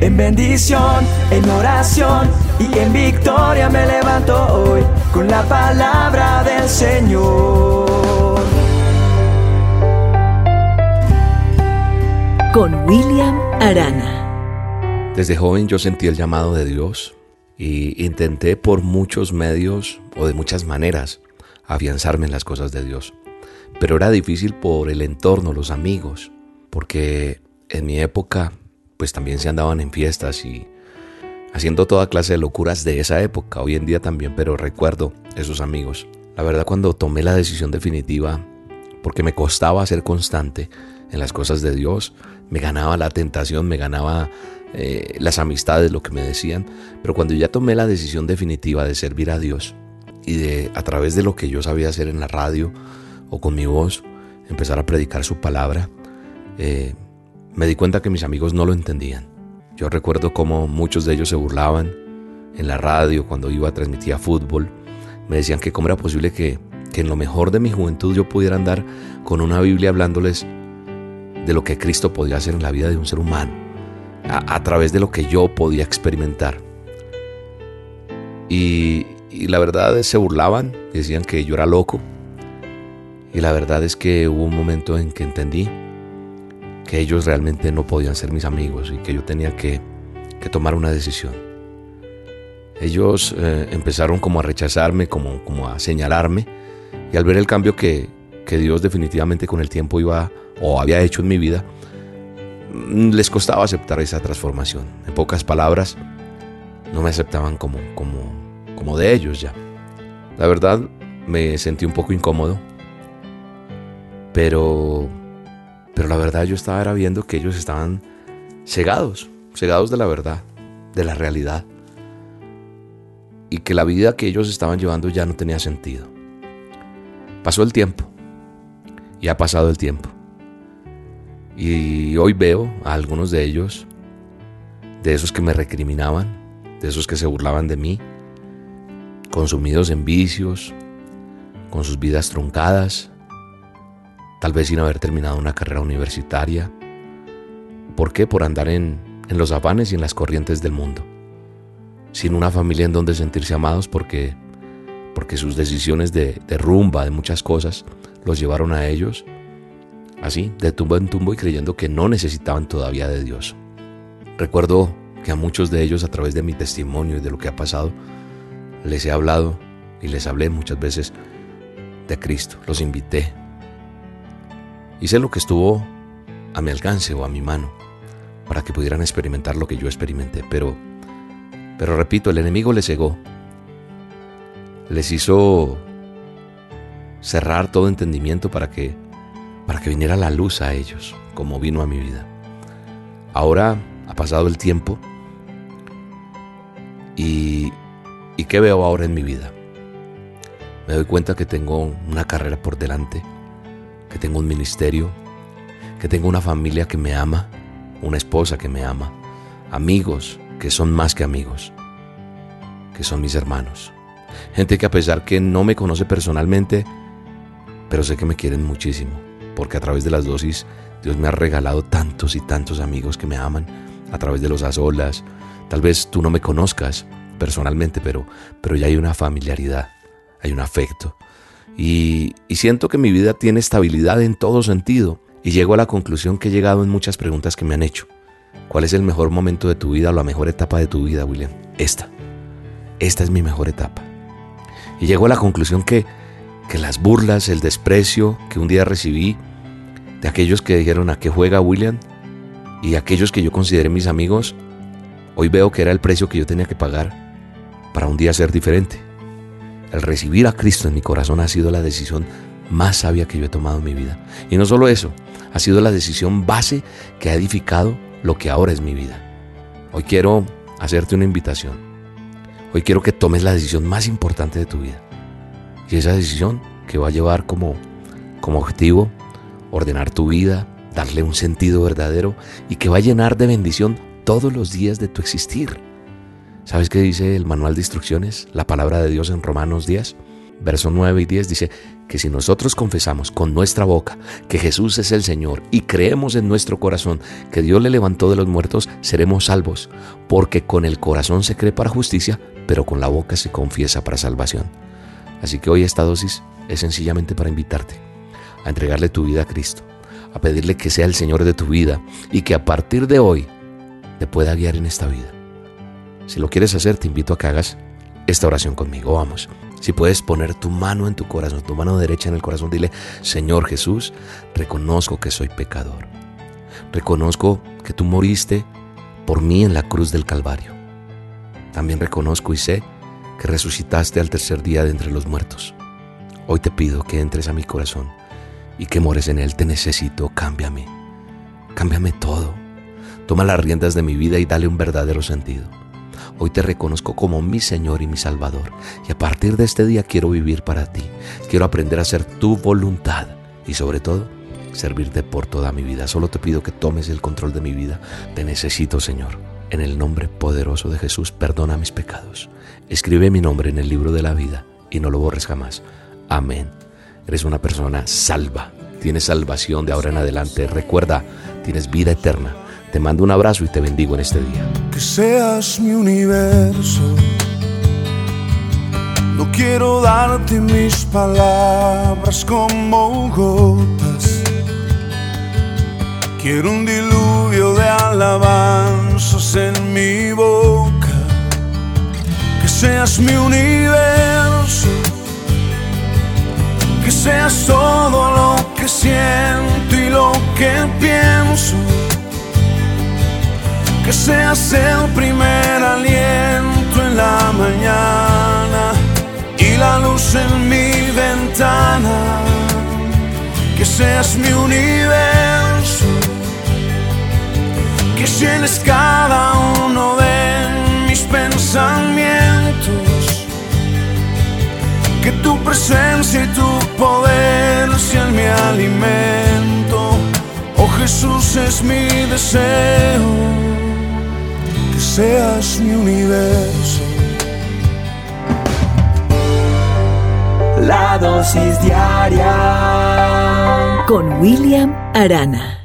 En bendición, en oración y en victoria me levanto hoy con la palabra del Señor. Con William Arana. Desde joven yo sentí el llamado de Dios y intenté por muchos medios o de muchas maneras afianzarme en las cosas de Dios. Pero era difícil por el entorno, los amigos, porque en mi época pues también se andaban en fiestas y haciendo toda clase de locuras de esa época, hoy en día también, pero recuerdo esos amigos. La verdad cuando tomé la decisión definitiva, porque me costaba ser constante en las cosas de Dios, me ganaba la tentación, me ganaba eh, las amistades, lo que me decían, pero cuando ya tomé la decisión definitiva de servir a Dios y de a través de lo que yo sabía hacer en la radio o con mi voz, empezar a predicar su palabra, eh, me di cuenta que mis amigos no lo entendían. Yo recuerdo cómo muchos de ellos se burlaban en la radio cuando iba a transmitir fútbol. Me decían que cómo era posible que, que en lo mejor de mi juventud yo pudiera andar con una Biblia hablándoles de lo que Cristo podía hacer en la vida de un ser humano, a, través de lo que yo podía experimentar. Y, la verdad es se burlaban, decían que yo era loco. Y la verdad es que hubo un momento en que entendí que ellos realmente no podían ser mis amigos y que yo tenía que, tomar una decisión. Ellos eh, empezaron como a rechazarme, como, como a señalarme y al ver el cambio que, Dios definitivamente con el tiempo iba o había hecho en mi vida, mm, les costaba aceptar esa transformación. En pocas palabras, no me aceptaban como, como, como de ellos ya. La verdad, me sentí un poco incómodo, pero pero la verdad yo estaba viendo que ellos estaban cegados, cegados de la verdad, de la realidad. Y que la vida que ellos estaban llevando ya no tenía sentido. Pasó el tiempo. Y ha pasado el tiempo. Y hoy veo a algunos de ellos, de esos que me recriminaban, de esos que se burlaban de mí, consumidos en vicios, con sus vidas truncadas, tal vez sin haber terminado una carrera universitaria. ¿Por qué? Por andar en, los afanes y en las corrientes del mundo. Sin una familia en donde sentirse amados porque, porque sus decisiones de, de rumba, de muchas cosas, los llevaron a ellos así, de tumbo en tumbo y creyendo que no necesitaban todavía de Dios. Recuerdo que a muchos de ellos a través de mi testimonio y de lo que ha pasado, les he hablado y les hablé muchas veces de Cristo, los invité Hice lo que estuvo a mi alcance o a mi mano para que pudieran experimentar lo que yo experimenté, pero, pero repito, el enemigo les cegó, les hizo cerrar todo entendimiento para que, para que viniera la luz a ellos, como vino a mi vida. Ahora ha pasado el tiempo y, ¿y qué veo ahora en mi vida? Me doy cuenta que tengo una carrera por delante tengo un ministerio, que tengo una familia que me ama, una esposa que me ama, amigos que son más que amigos, que son mis hermanos. Gente que a pesar que no me conoce personalmente, pero sé que me quieren muchísimo, porque a través de las dosis Dios me ha regalado tantos y tantos amigos que me aman, a través de los azolas. Tal vez tú no me conozcas personalmente, pero, pero ya hay una familiaridad, hay un afecto, y, siento que mi vida tiene estabilidad en todo sentido y llego a la conclusión que he llegado en muchas preguntas que me han hecho. ¿Cuál es el mejor momento de tu vida o la mejor etapa de tu vida, William? Esta. Esta es mi mejor etapa. Y llego a la conclusión que, que las burlas, el desprecio que un día recibí de aquellos que dijeron a qué juega William y aquellos que yo consideré mis amigos, hoy veo que era el precio que yo tenía que pagar para un día ser diferente. El recibir a Cristo en mi corazón ha sido la decisión más sabia que yo he tomado en mi vida. Y no solo eso, ha sido la decisión base que ha edificado lo que ahora es mi vida. Hoy quiero hacerte una invitación. Hoy quiero que tomes la decisión más importante de tu vida. Y esa decisión que va a llevar como, como objetivo ordenar tu vida, darle un sentido verdadero y que va a llenar de bendición todos los días de tu existir. ¿Sabes qué dice el manual de instrucciones, la palabra de Dios en Romanos 10? verso 9 y 10 dice que si nosotros confesamos con nuestra boca que Jesús es el Señor y creemos en nuestro corazón que Dios le levantó de los muertos, seremos salvos, porque con el corazón se cree para justicia, pero con la boca se confiesa para salvación. Así que hoy esta dosis es sencillamente para invitarte a entregarle tu vida a Cristo, a pedirle que sea el Señor de tu vida y que a partir de hoy te pueda guiar en esta vida. Si lo quieres hacer, te invito a que hagas esta oración conmigo. Vamos. Si puedes poner tu mano en tu corazón, tu mano derecha en el corazón, dile, Señor Jesús, reconozco que soy pecador. Reconozco que tú moriste por mí en la cruz del Calvario. También reconozco y sé que resucitaste al tercer día de entre los muertos. Hoy te pido que entres a mi corazón y que mores en él. Te necesito, cámbiame. Cámbiame todo. Toma las riendas de mi vida y dale un verdadero sentido. Hoy te reconozco como mi Señor y mi Salvador. Y a partir de este día quiero vivir para ti. Quiero aprender a hacer tu voluntad. Y sobre todo, servirte por toda mi vida. Solo te pido que tomes el control de mi vida. Te necesito, Señor. En el nombre poderoso de Jesús, perdona mis pecados. Escribe mi nombre en el libro de la vida y no lo borres jamás. Amén. Eres una persona salva. Tienes salvación de ahora en adelante. Recuerda, tienes vida eterna. Te mando un abrazo y te bendigo en este día. Que seas mi universo. No quiero darte mis palabras como gotas. Quiero un diluvio de alabanzas en mi boca. Que seas mi universo. Que seas todo lo que siento y lo que pienso seas el primer aliento en la mañana y la luz en mi ventana, que seas mi universo, que llenes cada uno de mis pensamientos, que tu presencia y tu poder sean mi alimento. Oh Jesús es mi deseo seas mi universo. La dosis diaria con William Arana.